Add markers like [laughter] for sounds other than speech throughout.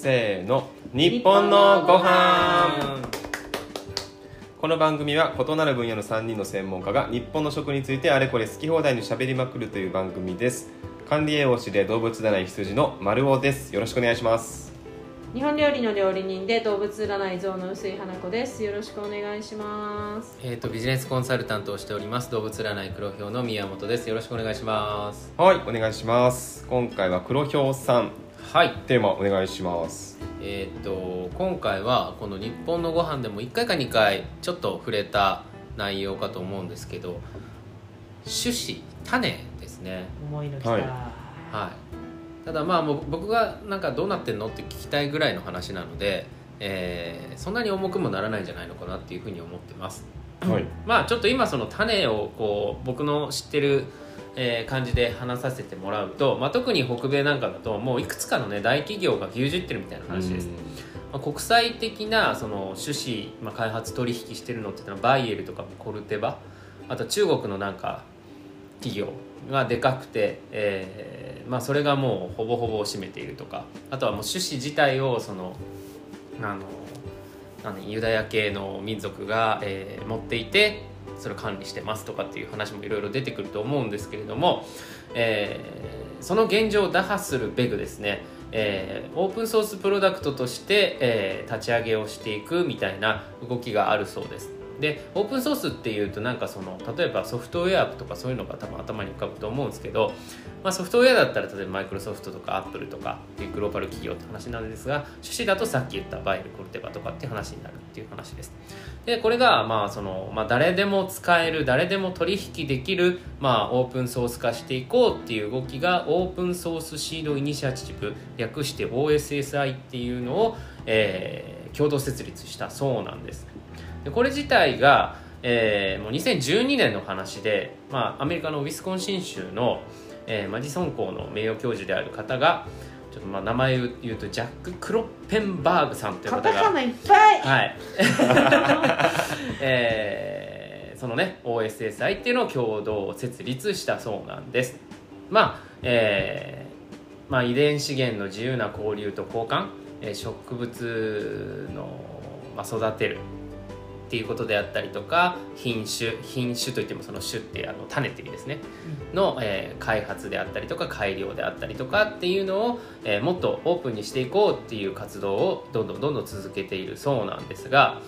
せーの。日本のご飯。この番組は異なる分野の3人の専門家が日本の食についてあれこれ好き放題にしゃべりまくるという番組です。管理栄養士で動物占い羊の丸尾です。よろしくお願いします。日本料理の料理人で動物占い像の薄井花子です。よろしくお願いします。えー、とビジネスコンサルタントをしております動物占い黒豹の宮本です。よろしくお願いします。はいお願いします。今回は黒豹さんはい。テーマお願いします。えっ、と今回はこの日本のご飯でも1回か2回ちょっと触れた内容かと思うんですけど種子種ですね。思いのきた、はい。はい。ただまあもう僕がなんかどうなってんのって聞きたいぐらいの話なので、えーそんなに重くもならないんじゃないのかなっていうふうに思ってます。はい。まあちょっと今その種をこう僕の知ってる、えー感じで話させてもらうと、まあ、特に北米なんかだともういくつかのね大企業が牛耳ってるみたいな話です、まあ、国際的なその種子、まあ、開発取引してるのってのはバイエルとかコルテバ。あと中国のなんか企業がでかくて、えーまあ、それがもうほぼほぼ占めているとか。あとはもう種子自体をそのあの何ユダヤ系の民族が、えー持っていてそれを管理してますとかっていう話もいろいろ出てくると思うんですけれども、えーその現状を打破するべくですね、えーオープンソースプロダクトとして、えー立ち上げをしていくみたいな動きがあるそうです。でオープンソースっていうとなんかその例えばソフトウェアとかそういうのが多分頭に浮かぶと思うんですけど、まあ、ソフトウェアだったら例えばマイクロソフトとかアップルとかっていうグローバル企業って話なんですが趣旨だとさっき言ったバイルコルテバとかって話になるっていう話です。でこれがまあその、まあ、誰でも使える誰でも取引できる、まあ、オープンソース化していこうっていう動きがオープンソースシードイニシアチブ略して OSSI っていうのを、えー共同設立した。そうなんです。でこれ自体が、えーもう2012年の話で、まあ、アメリカのウィスコンシン州の、えーマジソン校の名誉教授である方がちょっとまあ名前を言うとジャック・クロッペンバーグさんというカ方が。タカナいっぱい。はい、[laughs] えーそのね OSSI っていうのを共同設立したそうなんです。まあ、えーまあ、遺伝資源の自由な交流と交換、えー植物の、まあ、育てるっていうことであったりとか品種品種といってもその種ってあの種って意味ですね、の、えー開発であったりとか改良であったりとかっていうのを、えーもっとオープンにしていこうっていう活動をどんどんどんどん続けているそうなんですが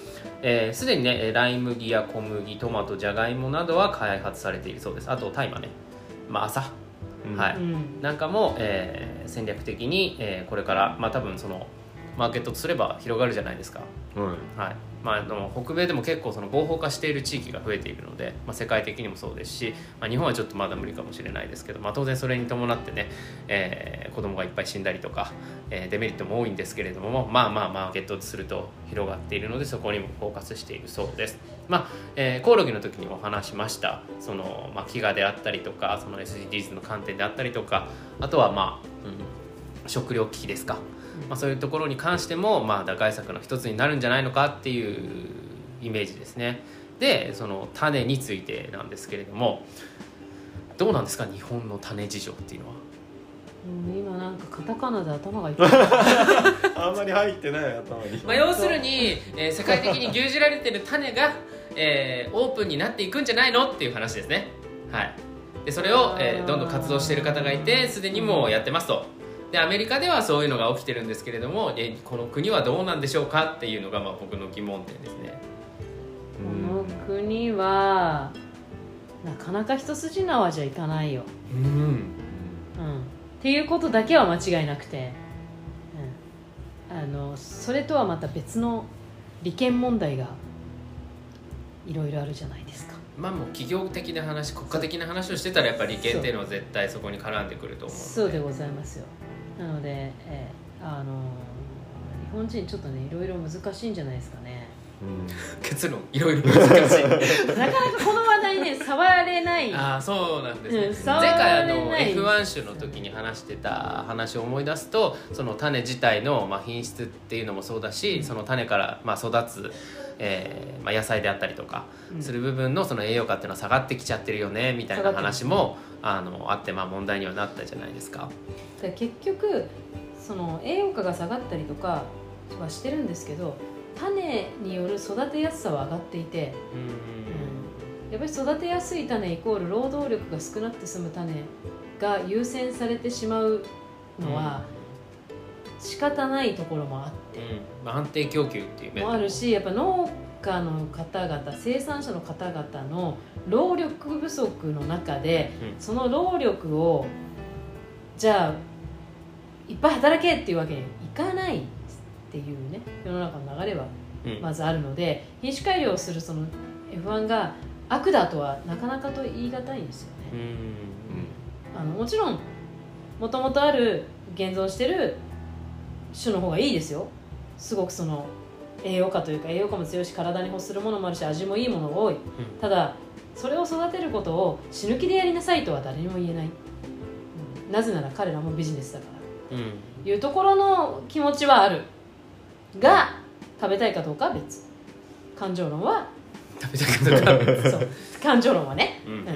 えーすで、にねえーライ麦や小麦トマトじゃがいもなどは開発されているそうです。あと大麻ね、まあ、朝、うん。はい。うん。なんかも、えー戦略的に、えーこれからまあ多分そのマーケットとすれば広がるじゃないですか。はい。はいまあ、あの北米でも結構その合法化している地域が増えているので、まあ、世界的にもそうですし、まあ、日本はちょっとまだ無理かもしれないですけど、まあ、当然それに伴ってね、えー子供がいっぱい死んだりとか、えーデメリットも多いんですけれどもまあまあマーケットすると広がっているのでそこにもフォーカスしているそうです。まあえーコオロギの時にも話しましたその、まあ、飢餓であったりとかその SDGs の観点であったりとかあとはまあ、うん、食料危機ですかまあ、そういうところに関しても、まあ、打開策の一つになるんじゃないのかっていうイメージですね。でその種についてなんですけれどもどうなんですか日本の種事情っていうのは？うん今なんかカタカナで頭がいっぱい。[laughs] あんまり入ってない頭に。まあ、要するに、えー世界的に牛耳られてる種が、えーオープンになっていくんじゃないのっていう話ですね。はい。でそれを、えーどんどん活動している方がいてすでにもうやってますとでアメリカではそういうのが起きてるんですけれどもえこの国はどうなんでしょうかっていうのが、まあ、僕の疑問点ですね。この国はなかなか一筋縄じゃいかないよ、うん。うん、っていうことだけは間違いなくて、うん、あのそれとはまた別の利権問題がいろいろあるじゃないですか。まあもう企業的な話国家的な話をしてたらやっぱり利権っていうのは絶対そこに絡んでくると思うそうでございますよなので、えーあの日本人ちょっとねいろいろ難しいんじゃないですかね。[laughs] 結論いろいろ難しい。[laughs] なかなかこの話題ね触れない。ああそうなんですね、うん触前れ回あのない。F1 種の時に話してた話を思い出すとその種自体の、まあ、品質っていうのもそうだしその種から、まあ、育つ、えーまあ、野菜であったりとかうん。する部分のその栄養価っていうのは下がってきちゃってるよねみたいな話もあのあって、まあ、問題にはなったじゃないですか。だから結局その栄養価が下がったりとかはしてるんですけど種による育てやすさは上がっていて、やっぱり育てやすい種イコール労働力が少なくて済む種が優先されてしまうのは仕方ないところもあって、うん。まあ、安定供給っていう面もあるしやっぱ農家の方々生産者の方々の労力不足の中で、うん。その労力をじゃあいっぱい働けっていうわけにいかないっていうね世の中の流れはうん。まずあるので品種改良をするその F1 が悪だとはなかなかと言い難いんですようね。ん。あのもちろんもともとある現存してる種の方がいいですよ。すごくその栄養価というか栄養価も強いし体に欲するものもあるし味もいいものが多い、ただそれを育てることを死ぬ気でやりなさいとは誰にも言えない、うん。なぜなら彼らもビジネスだから。うん。いうところの気持ちはある。が食べたいかどうかは別。感情論は食べたくなるそう。感情論はね。うん。うん。思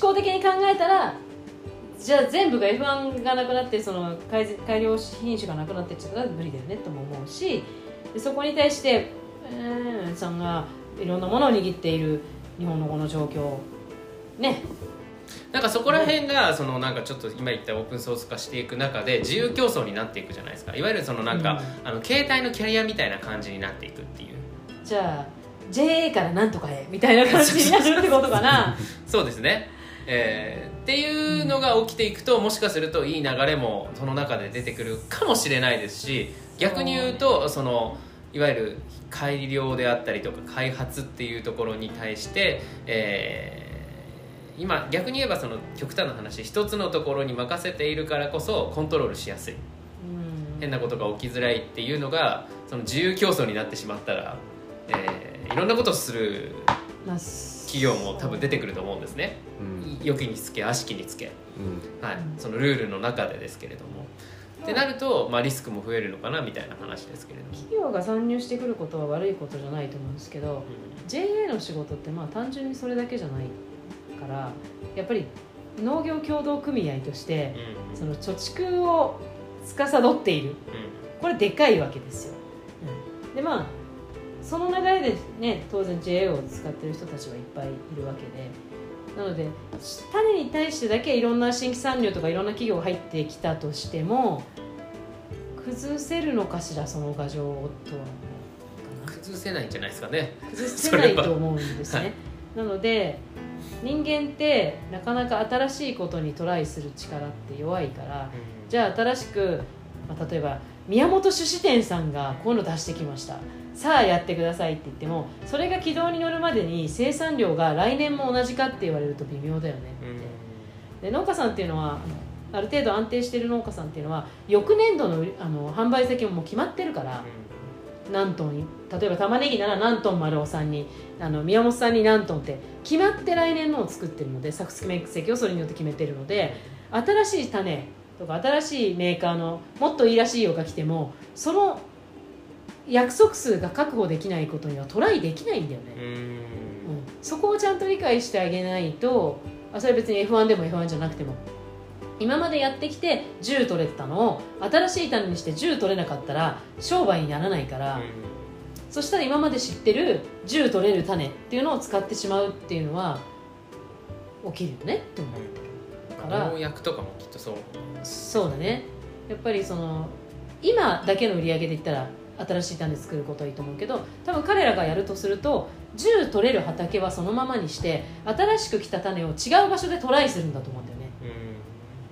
考的に考えたらじゃあ全部が F1 がなくなってその改善改良品種がなくなってっちゃったら無理だよねとも思うしでそこに対してうーんさんがいろんなものを握っている日本のこの状況ね。なんかそこら辺がそのなんかちょっと今言ったオープンソース化していく中で自由競争になっていくじゃないですか。いわゆるそのなんか、あの携帯のキャリアみたいな感じになっていくっていう。じゃあ JA からなんとかへみたいな感じになるってことかな。[laughs] そうですね、えーっていうのが起きていくともしかするといい流れもその中で出てくるかもしれないですし逆に言うとそのいわゆる改良であったりとか開発っていうところに対して、えー今逆に言えばその極端な話一つのところに任せているからこそコントロールしやすい。うん。変なことが起きづらいっていうのがその自由競争になってしまったら、えーいろんなことをするまあ企業も多分出てくると思うんですね。うん。良きにつけ悪しきにつけ、うん。はい、そのルールの中でですけれども。ってなると、まあ、リスクも増えるのかなみたいな話ですけれども、企業が参入してくることは悪いことじゃないと思うんですけど JA の仕事ってまあ単純にそれだけじゃないからやっぱり農業協同組合としてうん。その貯蓄を司っている。これでかいわけですよ、うん。でまあその流れでね当然 JA を使ってる人たちはいっぱいいるわけで。なので種に対してだけいろんな新規参入とかいろんな企業が入ってきたとしても崩せるのかしらその牙城とは崩せないんじゃないですかね。崩せないと思うんですね、は。い [laughs] なので人間ってなかなか新しいことにトライする力って弱いからじゃあ新しく、まあ、例えば宮本酒子店さんがこういうの出してきました。さあやってくださいって言ってもそれが軌道に乗るまでに生産量が来年も同じかって言われると微妙だよねって、で農家さんっていうのはある程度安定してる農家さんっていうのは翌年度のあの販売先ももう決まってるから、何トン例えば玉ねぎなら何トン丸尾さんにあの宮本さんに何トンって決まって来年のを作ってるので作付面積をそれによって決めてるので新しい種とか新しいメーカーのもっといいらしいよが来てもその約束数が確保できないことにはトライできないんだよね、うん。うん。そこをちゃんと理解してあげないとあそれは別に F1 でも F1 じゃなくても。今までやってきて10取れてたのを新しい種にして10取れなかったら商売にならないから、そしたら今まで知ってる10取れる種っていうのを使ってしまうっていうのは起きるよねって思ってるから。農薬とかもきっとそう。そうだね。やっぱりその今だけの売り上げで言ったら新しい種作ることはいいと思うけど多分彼らがやるとすると10取れる畑はそのままにして新しく来た種を違う場所でトライするんだと思うんだよね。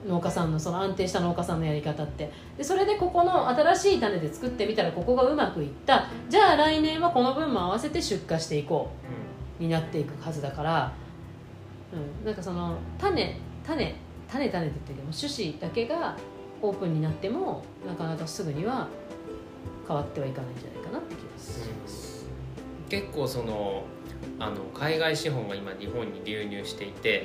農家さんのその安定した農家さんのやり方って。でそれでここの新しい種で作ってみたらここがうまくいった。じゃあ来年はこの分も合わせて出荷していこう。になっていくはずだから、うん、なんかその種種種種って言ってるけども種子だけがオープンになってもなかなかすぐには変わってはいかないんじゃないかなって気がします。結構そのあの海外資本が今日本に流入していて、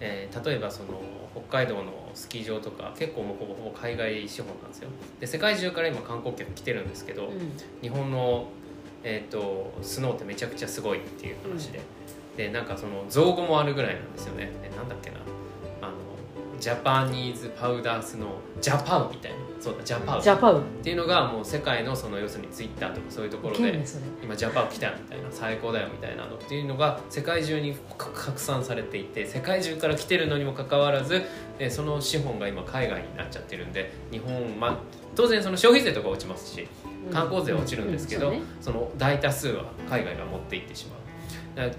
えー例えばその北海道のスキー場とか結構もうほぼほぼ海外資本なんですよ。で世界中から今観光客来てるんですけど、うん。うん日本の、えー、とスノーってめちゃくちゃすごいっていう話で、でなんかその造語もあるぐらいなんですよね。でなんだっけなジャパニーズパウダースのジャパウみたいな。そうだジャパウジャパウっていうのがもう世界のその要するにツイッターとかそういうところで今ジャパン来たみたいな最高だよみたいなの。っていうのが世界中にか拡散されていて世界中から来てるのにもかかわらずえーその資本が今海外になっちゃってるんで日本まあ当然その消費税とか落ちますし観光税は落ちるんですけど、その大多数は海外が持っていってしまう。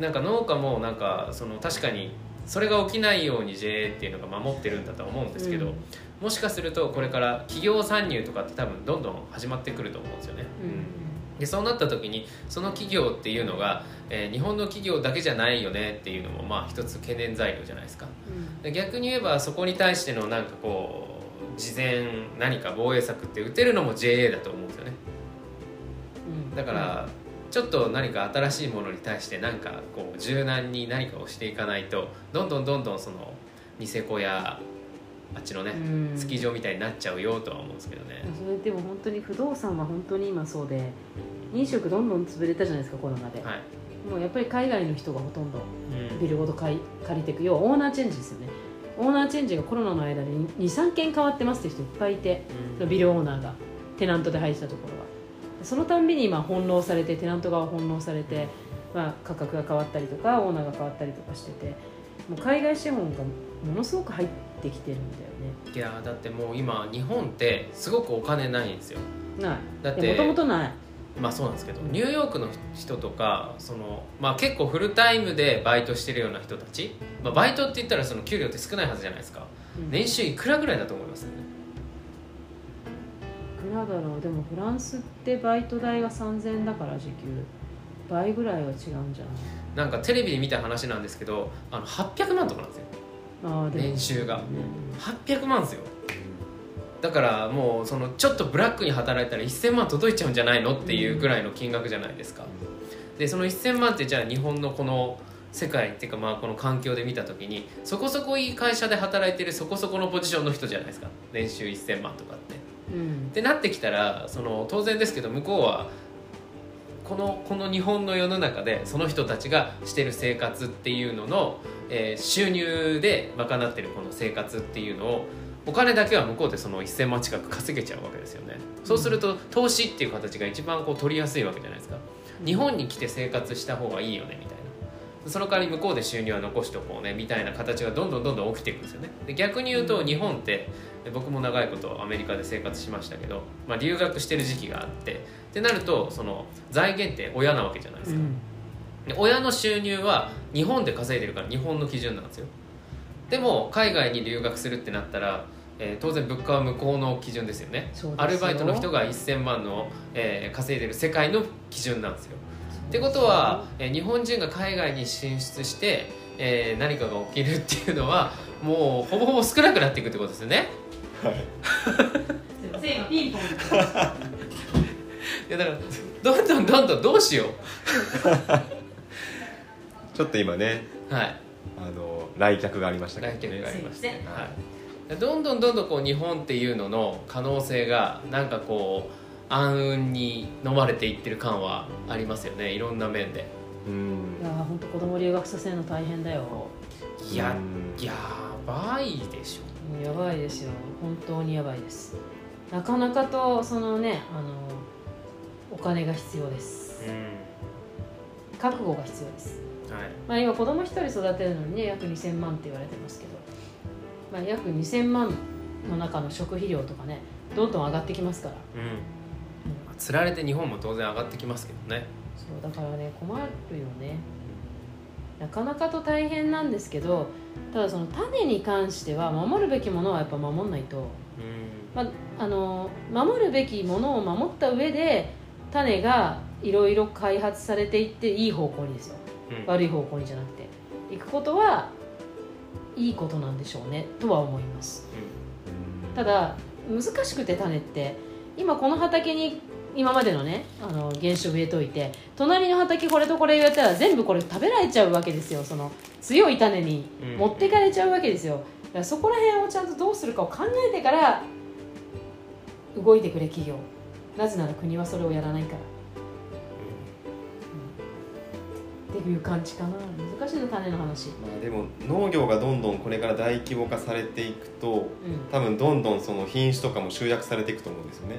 なんか農家もなんかその確かにそれが起きないように JA っていうのが守ってるんだとは思うんですけど、うん。もしかするとこれから企業参入とかって多分どんどん始まってくると思うんですよね。うん。でそうなった時にその企業っていうのが、えー日本の企業だけじゃないよねっていうのもまあ一つ懸念材料じゃないですか。うん。で逆に言えばそこに対してのなんかこう事前何か防衛策って打てるのも JA だと思うんですよね。うん。だからちょっと何か新しいものに対して何かこう柔軟に何かをしていかないとどんどんどんどんそのニセコやあっちのねうん。スキー場みたいになっちゃうよとは思うんですけどね。それでも本当に不動産は本当に今そうで飲食どんどん潰れたじゃないですかコロナで、はい、もうやっぱり海外の人がほとんどうんビルごと借りていく要はオーナーチェンジですよね。オーナーチェンジがコロナの間で23件変わってますって人いっぱいいてビルオーナーがテナントで入ってたところ。はそのたんびに今翻弄されてテナント側翻弄されて、まあ、価格が変わったりとかオーナーが変わったりとかしててもう海外資本がものすごく入ってきてるんだよいやーだってもう今日本ってすごくお金ないんですよ。ねない。だってもともとない。まあそうなんですけどニューヨークの人とかその、まあ、結構フルタイムでバイトしてるような人たち、まあ、バイトって言ったらその給料って少ないはずじゃないですか。うん。年収いくらぐらいだと思います？いくらだろう？でもフランスってバイト代が3000円だから時給倍ぐらいは違うんじゃない？なんかテレビで見た話なんですけどあの800万とかなんですよ。ああでも年収が。ね800万ですよ。だからもうそのちょっとブラックに働いたら1000万届いちゃうんじゃないのっていうぐらいの金額じゃないですか。でその1000万ってじゃあ日本のこの世界っていうかまあこの環境で見た時にそこそこいい会社で働いてるそこそこのポジションの人じゃないですか。年収1000万とかって。うん。ってなってきたらその当然ですけど向こうはこのこの日本の世の中でその人たちがしてる生活っていうのの、えー収入で賄ってるこの生活っていうのをお金だけは向こうでその1000万近く稼げちゃうわけですよね。そうすると投資っていう形が一番こう取りやすいわけじゃないですか。日本に来て生活した方がいいよねみたいな。その代わり向こうで収入は残しておこうねみたいな形がどんどんどんどん起きていくんですよね。で逆に言うと日本ってで僕も長いことアメリカで生活しましたけど、まあ、留学してる時期があってってなるとその財源って親なわけじゃないですか、で親の収入は日本で稼いでるから日本の基準なんですよ。でも海外に留学するってなったら、えー当然物価は向こうの基準ですよね。アルバイトの人が1000万の、えー稼いでる世界の基準なんですよ。ってことは、えー日本人が海外に進出して、えー何かが起きるっていうのはもうほぼほぼ少なくなっていくってことですよね。せーのピンポンいやだからどんどんどんどんどうしよちょっと今ねうはい。あの来客がありましたけど来客がありましたすいまはい、どんどんどんどんこう日本っていうのの可能性がなんかこう暗雲に飲まれていってる感はありますよね。いろんな面で。うんいやー本当子供留学させるの大変だよ。いやうん。やばいでしょ。やばいですよ。本当にやばいです。なかなかとそのねあのお金が必要です。う覚悟が必要です。んはい。まあ今子供一人育てるのにね約2000万って言われてますけど、まあ、約2000万の中の食費量とかねどんどん上がってきますから、うん。つられて日本も当然上がってきますけどねそうだからね困るよね。なかなかと大変なんですけどただその種に関しては守るべきものはやっぱ守んないと、うん。まあ、あの守るべきものを守った上で種がいろいろ開発されていっていい方向にですよ。うん。悪い方向にじゃなくて。行くことはいいことなんでしょうねとは思います。ただ難しくて種って今この畑に今までのねあの原種植えといて隣の畑これとこれ植えたら全部これ食べられちゃうわけですよ。その強い種にうん。持ってかれちゃうわけですよ。だからそこら辺をちゃんとどうするかを考えてから動いてくれ企業。なぜなら国はそれをやらないから、うん。でいう感じかな。難しいの種の話。まあ、でも農業がどんどんこれから大規模化されていくとうん。多分どんどんその品種とかも集約されていくと思うんですよね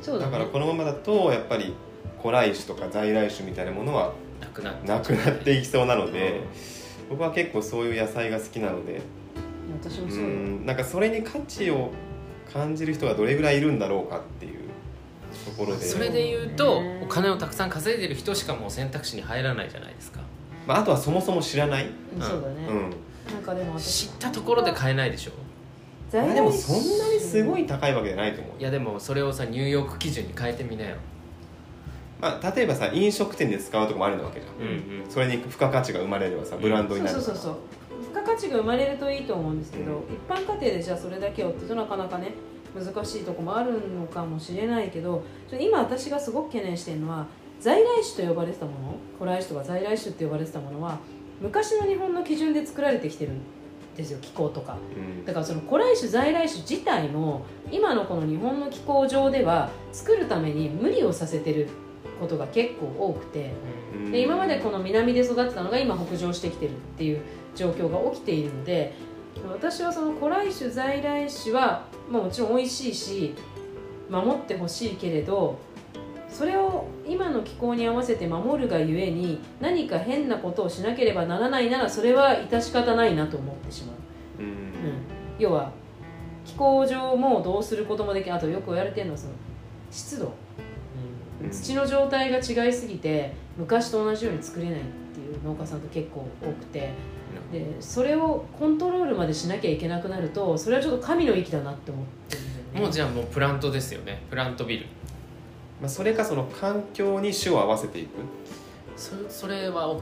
そうだね。だからこのままだとやっぱり古来種とか在来種みたいなものはなくなってなくなっていきそうなので僕は結構そういう野菜が好きなので。う私もそうよ。んなんかそれに価値を感じる人がどれぐらいいるんだろうかっていうところで。それで言うとねお金をたくさん稼いでる人しかもう選択肢に入らないじゃないですか。まあ、あとはそもそも知らない、うん。そうだね、うん。なんかでも私知ったところで買えないでしょ在来まあでもそんなにすごい高いわけじゃないと思ういやでもそれをさニューヨーク基準に変えてみなよ。まあ、例えばさ飲食店で使うとこもあるわけじゃん、うんそれに付加価値が生まれればさブランドになるそうそうそうそう。付加価値が生まれるといいと思うんですけど、一般家庭でじゃあそれだけをってなかなかね難しいとこもあるのかもしれないけど今私がすごく懸念しているのは在来種と呼ばれてたもの古来種とか在来種って呼ばれてたものは昔の日本の基準で作られてきてるんですよ気候とか。うん。だからその古来種在来種自体も今のこの日本の気候上では作るために無理をさせてることが結構多くて。うん。で今までこの南で育ってたのが今北上してきてるっていう状況が起きているので私はその古来種在来種は、まあ、もちろん美味しいし守ってほしいけれどそれを今の気候に合わせて守るがゆえに何か変なことをしなければならないならそれは致し方ないなと思ってしまう。うん。うん、要は気候上もどうすることもできあとよく言われてるのはその湿度。うん。土の状態が違いすぎて昔と同じように作れないっていう農家さんと結構多くて。でそれをコントロールまでしなきゃいけなくなるとそれはちょっと神の域だなって思ってるもうじゃあもうプラントですよね。プラントビルまあ、それかその環境に種を合わせていく、そそれは OK なの？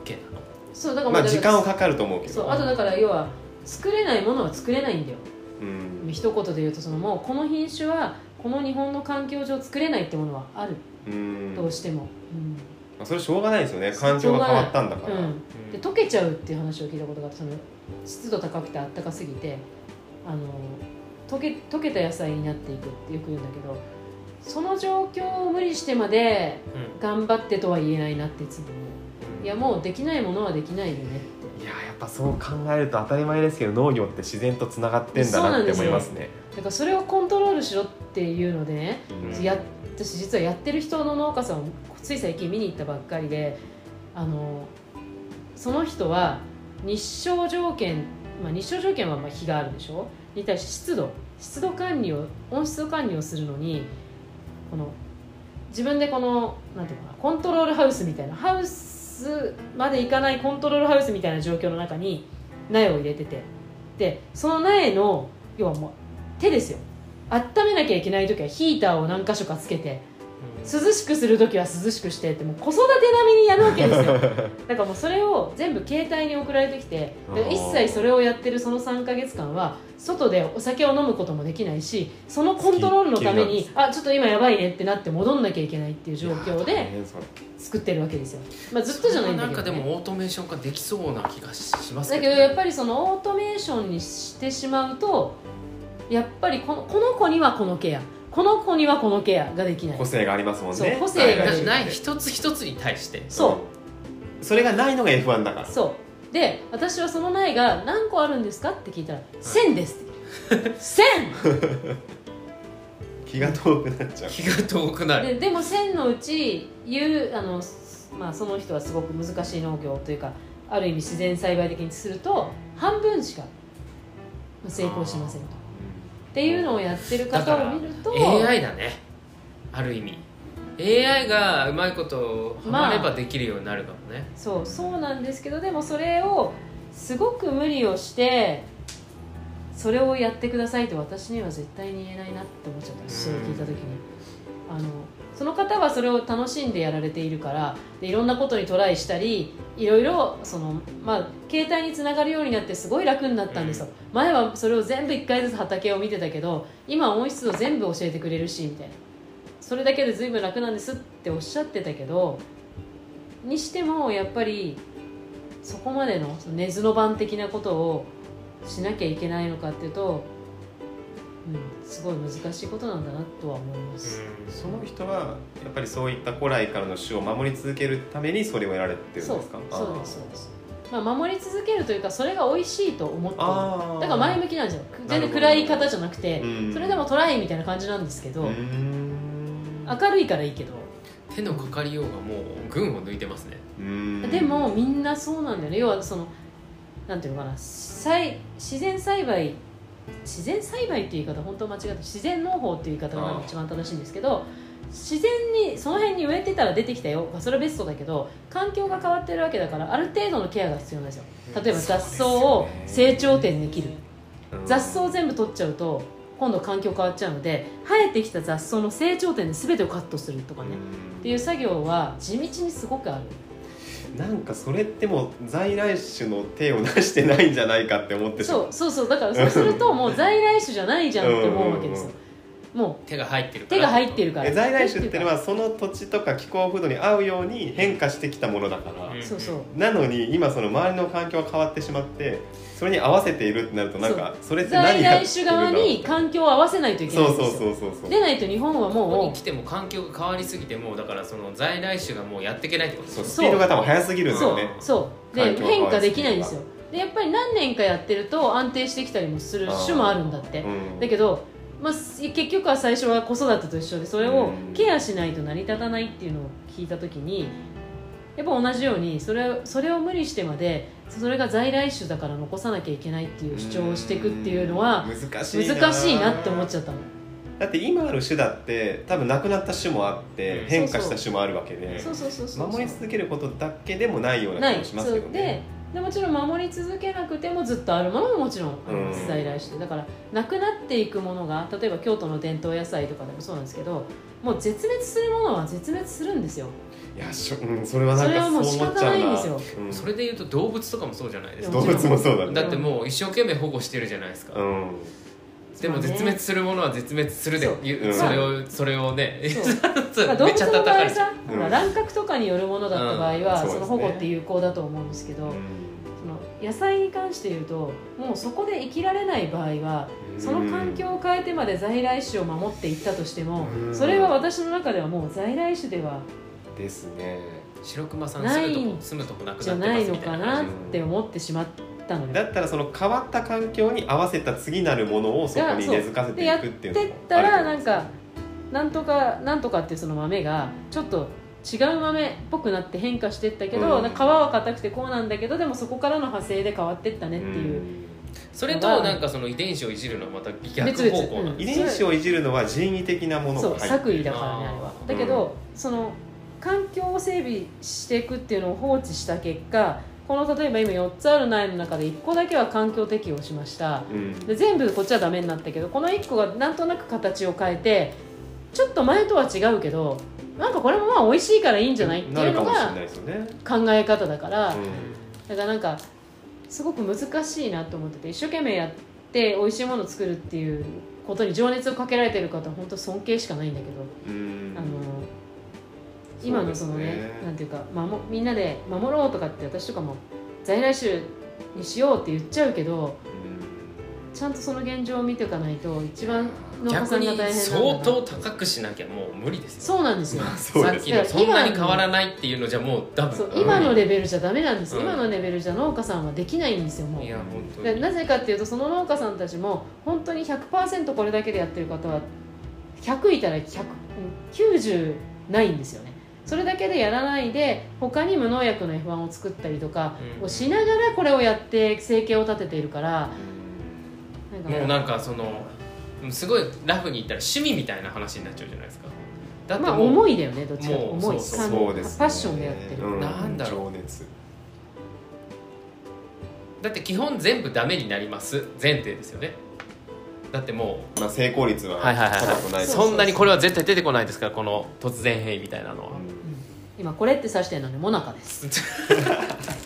そうだからまあ、時間はかかかると思うけど。そうあとだから要は作れないものは作れないんだよ。うん。一言で言うとそのもうこの品種はこの日本の環境上作れないってものはある。うん。どうしても、うん。まあ、それしょうがないですよね。環境が変わったんだから、うん、で溶けちゃうっていう話を聞いたことがあってその湿度高くてあったかすぎてあの溶け溶けた野菜になっていくってよく言うんだけどその状況を無理してまでうん。頑張ってとは言えないなっていつも思う。いやもうできないものはできないよねって。いややっぱそう考えると当たり前ですけど農業って自然とつながってんだなって思いますね。だからそれをコントロールしろっていうのでね、うん。や私実はやってる人の農家さんをつい最近見に行ったばっかりであのその人は日照条件、まあ、日照条件はまあ日があるでしょ？に対して湿度。湿度管理を温湿度管理をするのにこの自分でこのなんていうかなコントロールハウスみたいなハウスまで行かないコントロールハウスみたいな状況の中に苗を入れてて。でその苗の要はもう手ですよ。温めなきゃいけない時はヒーターを何箇所かつけて涼しくする時は涼しくしてってもう子育て並みにやるわけですよ。[laughs] だからもうそれを全部携帯に送られてきて一切それをやってるその3か月間は外でお酒を飲むこともできないしそのコントロールのためにあちょっと今やばいねってなって戻んなきゃいけないっていう状況大で作ってるわけですよ、まあ、ずっとじゃないんだけど、ね、なんかでもオートメーション化できそうな気がしますだけどやっぱりそのオートメーションにしてしまうとやっぱりこのこの子にはこのケアこの子にはこのケアができない。個性がありますもんね。そう個性がはない。ない一つ一つに対して。そう。それがないのが F1 だから。そう。で私はその苗が何個あるんですかって聞いたら「1000です」って。1000 [laughs] 気が遠くなっちゃう。気が遠くなる。ででも1000のうち言うあの、まあ、その人はすごく難しい農業というかある意味自然栽培的にすると半分しか成功しませんとっていうのをやってる方を見ると AI だね。ある意味。AI がうまいことハマればできるようになるかもね、そうそうなんですけどでもそれをすごく無理をしてそれをやってくださいと私には絶対に言えないなって思っちゃった。それを聞いた時にあのその方はそれを楽しんでやられているからでいろんなことにトライしたりいろいろその、まあ、携帯につながるようになってすごい楽になったんですよ、前はそれを全部1回ずつ畑を見てたけど今は温湿度全部教えてくれるしみたいな。それだけで随分楽なんですっておっしゃってたけどにしてもやっぱりそこまでの根津の番的なことをしなきゃいけないのかっていうとうん、すごい難しいことなんだなとは思います、その人はやっぱりそういった古来からの種を守り続けるためにそれをやられてるんそうですか？そう。ですそうです、まあ、守り続けるというかそれが美味しいと思ってだから前向きなんですよ。全然暗い方じゃなくてうん。それでもトライみたいな感じなんですけど明るいからいいけど。手のかかりようがもう群を抜いてますね。でもみんなそうなんだよね。要はそのなんていうのかな。栽自然栽培自然栽培っていう言い方本当間違って自然農法っていう言い方が一番正しいんですけど自然にその辺に植えてたら出てきたよ。それはベストだけど環境が変わってるわけだからある程度のケアが必要なんですよ。例えば雑草を成長点で切る。うん。雑草を全部取っちゃうと今度環境変わっちゃうので生えてきた雑草の成長点で全てをカットするとかね。っていう作業は地道にすごくあるなんかそれってもう在来種の手を出してないんじゃないかって思ってそうそうそうだからそうするともう在来種じゃないじゃんって思うわけです。よも手が入ってるう手が入ってるから。え在来種っていうのははその土地とか気候風土に合うように変化してきたものだから、うん。そうそう。なのに今その周りの環境が変わってしまってそれに合わせているってなるとなんかそれって何在やってるの来種側に環境を合わせないといけないそうそうんですよ。そうそうそうでないと日本はここもに来ても環境が変わりすぎてもうだからその在来種がもうやっていけないってことですよ。そうスピードが多分速すぎるんだそうよね。そう。で環境が変化できないんですよ。でやっぱり何年かやってると安定してきたりもする種もあるんだって。うん。だけど、まあ、す結局は最初は子育てと一緒でそれをうん。ケアしないと成り立たないっていうのを聞いた時にやっぱ同じようにそれそれを無理してまでそれが在来種だから残さなきゃいけないっていう主張をしていくっていうのはうん難しいな。難しいなって思っちゃったの。だって今ある種だって多分なくなった種もあってうん。変化した種もあるわけで守り続けることだけでもないような気もしますけどそう。でねでもちろん守り続けなくてもずっとあるものももちろんあります、うん在来種で。だからなくなっていくものが例えば京都の伝統野菜とかでもそうなんですけどもう絶滅するものは絶滅するんですよいやしょ、うん、それはなんそれはもうかそう思っちゃうな。仕方ないんですよ。うん。それでいうと動物とかもそうじゃないですか。動物もそうだねだってもう一生懸命保護してるじゃないですか、うん。でも絶滅するものは絶滅するでそう。言ううん。それをそれをね。そう。[laughs] 動めっちゃ物の場叩かれちゃ合さ、うん。乱獲とかによるものだった場合は、うん。その保護って有効だと思うんですけど、その野菜に関して言うともうそこで生きられない場合はその環境を変えてまで在来種を守っていったとしてもうん。それは私の中ではもう在来種ではうんですね。白熊さん住むとこ住むとこなくなってじゃないますみたいなのかなっ話て思ってしまったのよだったらその変わった環境に合わせた次なるものをそこに根付かせていくっていう。のもでったらなんかなんとかなんとかっていうその豆がちょっと違う豆っぽくなって変化してったけど、うん。皮は硬くてこうなんだけどでもそこからの派生で変わってったねっていう、それとなんかその遺伝子をいじるのはまた逆別々遺方向なんです伝子をいじるのは人為的なものそうが入って作為だからねあれは。だけど、その環境を整備していくっていうのを放置した結果この例えば今4つある苗の中で1個だけは環境適応しました。うん。で全部こっちはダメになったけどこの1個がなんとなく形を変えてちょっと前とは違うけどなんかこれもまあ美味しいからいいんじゃないっていうのが考え方だから、うだからなんかすごく難しいなと思ってて一生懸命やって美味しいものを作るっていうことに情熱をかけられてる方は本当尊敬しかないんだけど、あの今のそのねねなんていうか守みんなで守ろうとかって私とかも在来種にしようって言っちゃうけどうんちゃんとその現状を見ておかないと一番農家さんが大変相な当高くしなきゃもう無理ですよそうなんですよ。そうですさっきのそんなに変わらないっていうのじゃもう今のレベルじゃダメなんです、うん。今のレベルじゃ農家さんはできないんですよもう。いや本当に。でなぜかっていうとその農家さんたちも本当に100%これだけでやってる方は100いたら100うん90ないんですよねそれだけでやらないで他に無農薬の F1 を作ったりとかうん。をしながらこれをやって生計を立てているからなんかもうなんかそのすごいラフに言ったら趣味みたいな話になっちゃうじゃないですか。だってまあ思いだよねどっちかと。思いそう感そうですね。パッションでやってる、うん。なんだろう。情熱。だって基本全部ダメになります。前提ですよねだってもまあ成功率はうはいはいはい、高くないそんなにこれは絶対出てこないですからこの突然変異みたいなのは。今これって指してるのでモナカです [laughs]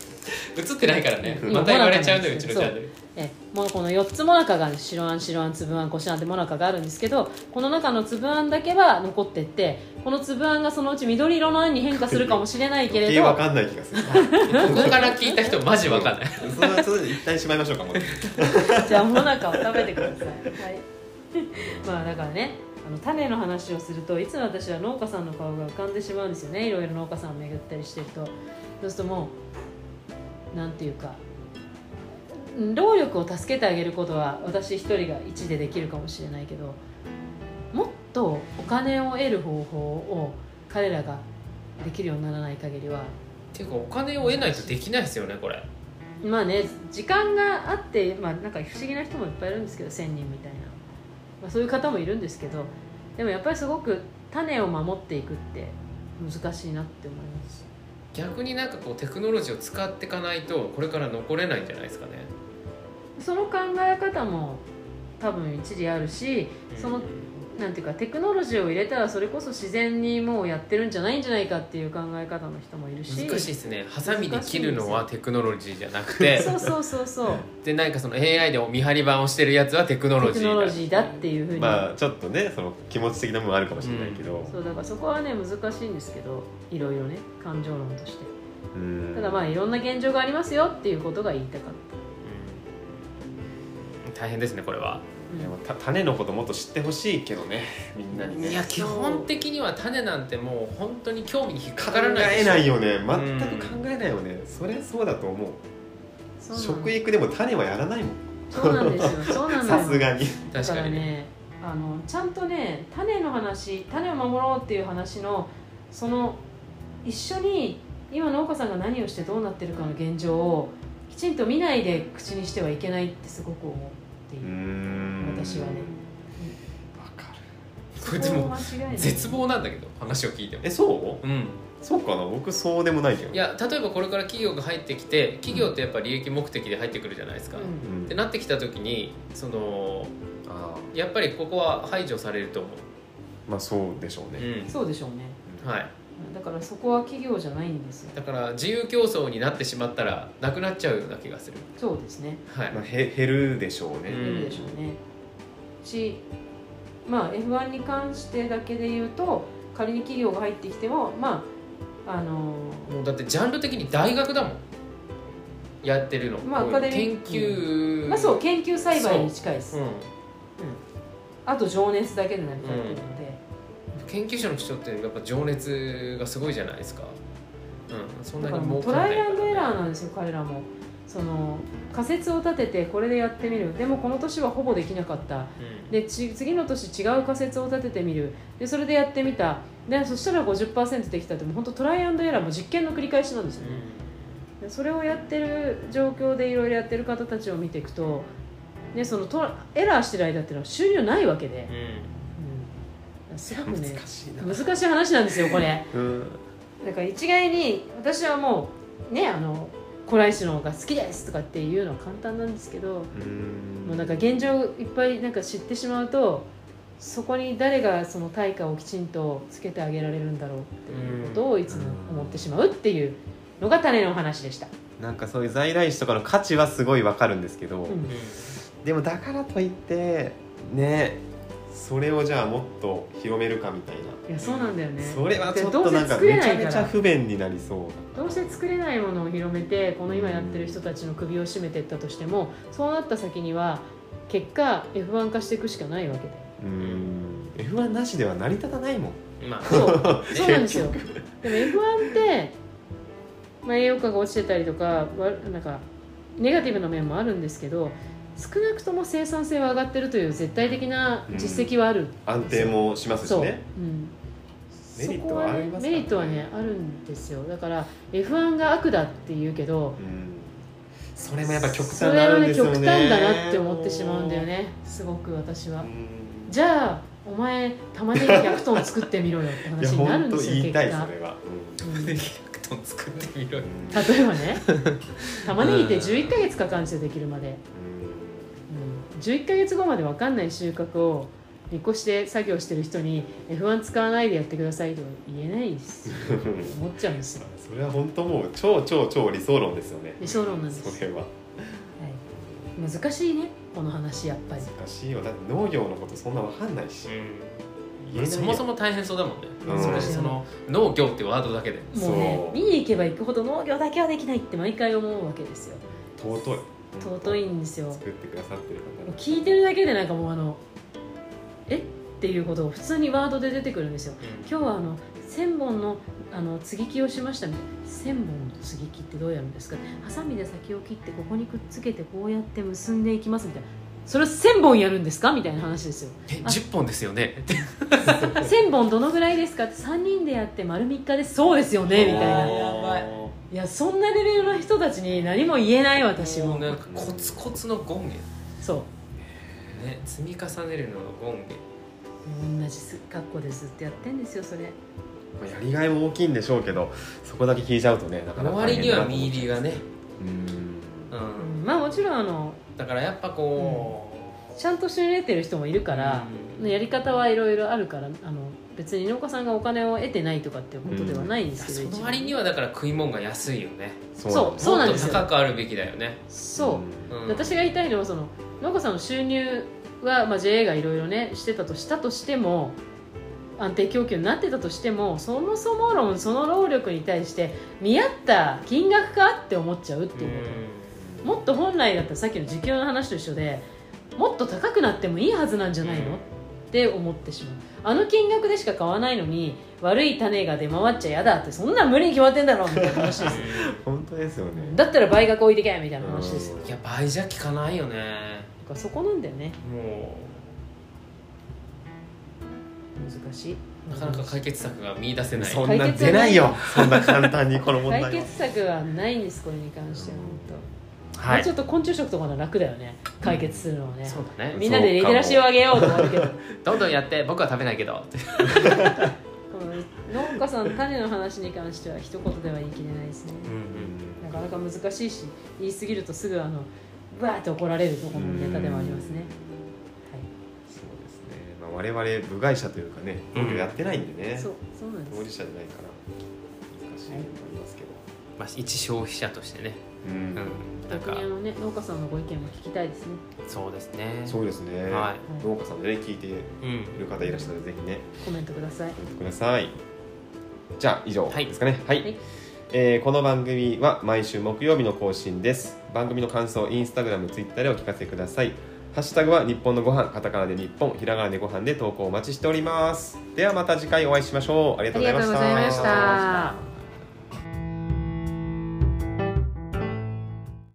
映ってないからね。うん。また言われちゃうんだよ今うちのチャンネル。えもうこの4つモナカが白あん白あん粒あんこしあんってモナカがあるんですけどこの中の粒あんだけは残ってってこの粒あんがそのうち緑色のあんに変化するかもしれないけれどかんない気がする。[laughs] ここから聞いた人マジわかんない。それはそれで一旦しまいましょうかもう。[laughs] じゃあモナカを食べてください、はい。[laughs] まあだからねあの種の話をするといつも私は農家さんの顔が浮かんでしまうんですよね。いろいろ農家さんを巡ったりしてると。そうするともうなんていうかうん労力を助けてあげることは私一人が1でできるかもしれないけどもっとお金を得る方法を彼らができるようにならない限りはっていうかお金を得ないとできないですよねこれ。まあね時間があって、まあ、なんか不思議な人もいっぱいいるんですけど1000人みたいな、まあ、そういう方もいるんですけどでもやっぱりすごく種を守っていくって難しいなって思います逆になんかこうテクノロジーを使っていかないとこれから残れないんじゃないですかね。その考え方も多分一理あるしそのなんていうかテクノロジーを入れたらそれこそ自然にもうやってるんじゃないんじゃないかっていう考え方の人もいるし。難しいですね。ハサミで切るのはテクノロジーじゃなくて。そうそうそうそうでなんかその AI で見張り板をしてるやつはテクノロテクノジーだロジーだっていうふうに、まあちょっとねその気持ち的な部分あるかもしれないけど、そうだからそこはね難しいんですけどいろいろね感情論として。うん。ただまあいろんな現状がありますよっていうことが言いたかっうん。大変ですねこれは。た、でもた種のこともっと知ってほしいけどね [laughs] みんなにね。いや基本的には種なんてもう本当に興味に引っか考からないえないよね。ん全く考えないよね、それそうだと思う。食育でも種はやらないもん。そうなんですよ。[laughs] そうなんですさすがに。確からにね。ねあのちゃんとね種の話種を守ろうっていう話のその一緒に今農家さんが何をしてどうなってるかの現状をきちんと見ないで口にしてはいけないってすごく思っていう。私はね。わかる。これでも絶望なんだけど話を聞いても。えそう？うん。そうかな僕そうでもないけど。いや例えばこれから企業が入ってきて企業ってやっぱ利益目的で入ってくるじゃないですか、うん。うん。ってなってきた時にそのあやっぱりここは排除されると思う、ーまあそうでしょうね、そうでしょうね。うんはい、だからそこは企業じゃないんですよ。だから自由競争になってしまったらなくなっちゃうような気がする。そうですね。はい、まあ、へ減るでしょうね、うんいるでしょうね、しまあ F1 に関してだけで言うと仮に企業が入ってきてもまああのもうだってジャンル的に大学だもん。やってるの、まあこういうアカデミ研究、まあそう研究栽培に近いです、うん。あと情熱だけで成り立ってるので、研究者の人ってやっぱ情熱がすごいじゃないですか、うん、そんなに儲かんないトライアンドエラーーなんですよ彼らも。その仮説を立ててこれでやってみる。でもこの年はほぼできなかった。でち次の年違う仮説を立ててみる。でそれでやってみた。でそしたら50%できたってもう本当トライアンドエラーも実験の繰り返しなんですよね、でそれをやってる状況でいろいろやってる方たちを見ていくと、ね、そのトラエラーしてる間っていうのは収入ないわけで、うん、すごくね難しい話なんですよこれ。うん。だから一概に私はもうねあの古来種の方が好きですとかっていうのは簡単なんですけど、うん。もうなんか現状いっぱいなんか知ってしまうとそこに誰がその対価をきちんとつけてあげられるんだろうっていうことをいつも思ってしまうっていうのが種の話でした、なんかそういう在来種とかの価値はすごいわかるんですけど、うん。でもだからといってねそれをじゃあもっと広めるかみたいな。いやそうなんだよね。それはちょっとなんかでどうせ作れめちゃめちゃ不便になりそうどうせ作れないものを広めてこの今やってる人たちの首を絞めていったとしてもそうなった先には結果 F1 化していくしかないわけで。うん。F1 なしでは成り立たないもん。まあ。そう。そうなんですよ。でも F1 って、まあ、栄養価が落ちてたりとかわなんかネガティブな面もあるんですけど少なくとも生産性は上がってるという絶対的な実績はある、安定もしますしね。う。ん、メリットはねそこはねメリットはねあるんですよ。だから F1 が悪だって言うけどうん。それもやっぱ極端なね。ね極端だなって思ってしまうんだよね。すごく私は。うん。じゃあお前玉ねぎ100トン作ってみろよって話になるんですよ言いたい結果。それは。うん。100トン作ってみろよ。うん例えばね [laughs] 玉ねぎって11ヶ月かかるんですよできるまで、うん、11ヶ月後まで分かんない収穫を見越して作業してる人に F1 使わないでやってくださいとは言えないです。よ [laughs] 思っちゃうんですよ。それは本当もう超超超理想論ですよね。理想論なんです。それは。はい、難しいねこの話やっぱり。難しいよ。だって農業のことそんなわかんないし。言えないよ。そもそも大変そうだもんね、うん。それその農業ってワードだけで。もうね見に行けば行くほど農業だけはできないって毎回思うわけですよ。尊い尊いんですよ。作ってくださってる方聞いてるだけでなんかもうあのっていうことが普通にワードで出てくるんですよ。今日はあの千本のあの接ぎ木をしましたみたいな。千本の接ぎ木ってどうやるんですか？ハサミで先を切ってここにくっつけてこうやって結んでいきますみたいな。それを千本やるんですか？みたいな話ですよ。え10本ですよね？って千本どのぐらいですか？って3人でやって丸3日ですそうですよね？みたいな。やばいいやそんなレベルの人たちに何も言えない私も。もうなんかコツコツの権限。そう。ね積み重ねるのが権限。同じ格好でずっとやってんですよそれ。まあやりがいも大きいんでしょうけどそこだけ聞いちゃうとねなかなか周りには見入りがね、うん。うん。うんまあもちろんあのだからやっぱこちゃんと収入得てる人もいるから、うん。やり方はいろいろあるからあの別に農家さんがお金を得てないとかっていうことではないんでう、すけど、その割にはだから食い物が安いよね。そうそうなんですよ。もっと高くあるべきだよね、そう、うん。私が言いたいのはその農家さんの収入は、まあ、JA がいろいろねしてたとしたとしても安定供給になってたとしてもそもそも論その労力に対して見合った金額かって思っちゃうっていうこと、もっと本来だったらさっきの時給の話と一緒でもっと高くなってもいいはずなんじゃないの、うんって思ってしまう。あの金額でしか買わないのに悪い種が出回っちゃ嫌だってそんなん無理に決まってんだろみたいな話です。よ [laughs] 本当ですよね。だったら倍額置いてけみたいな話ですよ。うん。いや倍じゃ効かないよね。そこなんだよね。も難しい。うなかなか解決策が見出せない。そんな出ないよ。そんな簡単にこの問題は [laughs] 解決策はないんですこれに関しては本当、はい。ちょっと昆虫食とかの楽だよね。解決するのはね、そうだね。みんなでリテラシーを上げようと思うけど。[laughs] どんどんやって僕は食べないけど。[laughs] 農家さんの種の話に関しては一言では言い切れないですね、なかなか難しいし言い過ぎるとすぐあのブワーって怒られるところのネタでもありますね、そうですね、まあ、我々部外者というかね農業やってないんでね、はい、そうそうなんです。当事者じゃないから難しいと思いますけど、まあ、一消費者としてね、うん。うん、なんか。逆にあのね農家さんのご意見も聞きたいですね。そうですね。そうですね、は農家さんでね聞いていうんる方いらっしゃったらぜひね。コメントください。コメントください。じゃあ以上はい。ですかね。はい、はい。えーこの番組は毎週木曜日の更新です。番組の感想インスタグラムツイッターでお聞かせください。ハッシュタグは日本のご飯カタカナで日本ひらがなでご飯で投稿お待ちしております。ではまた次回お会いしましょう。ありがとうございました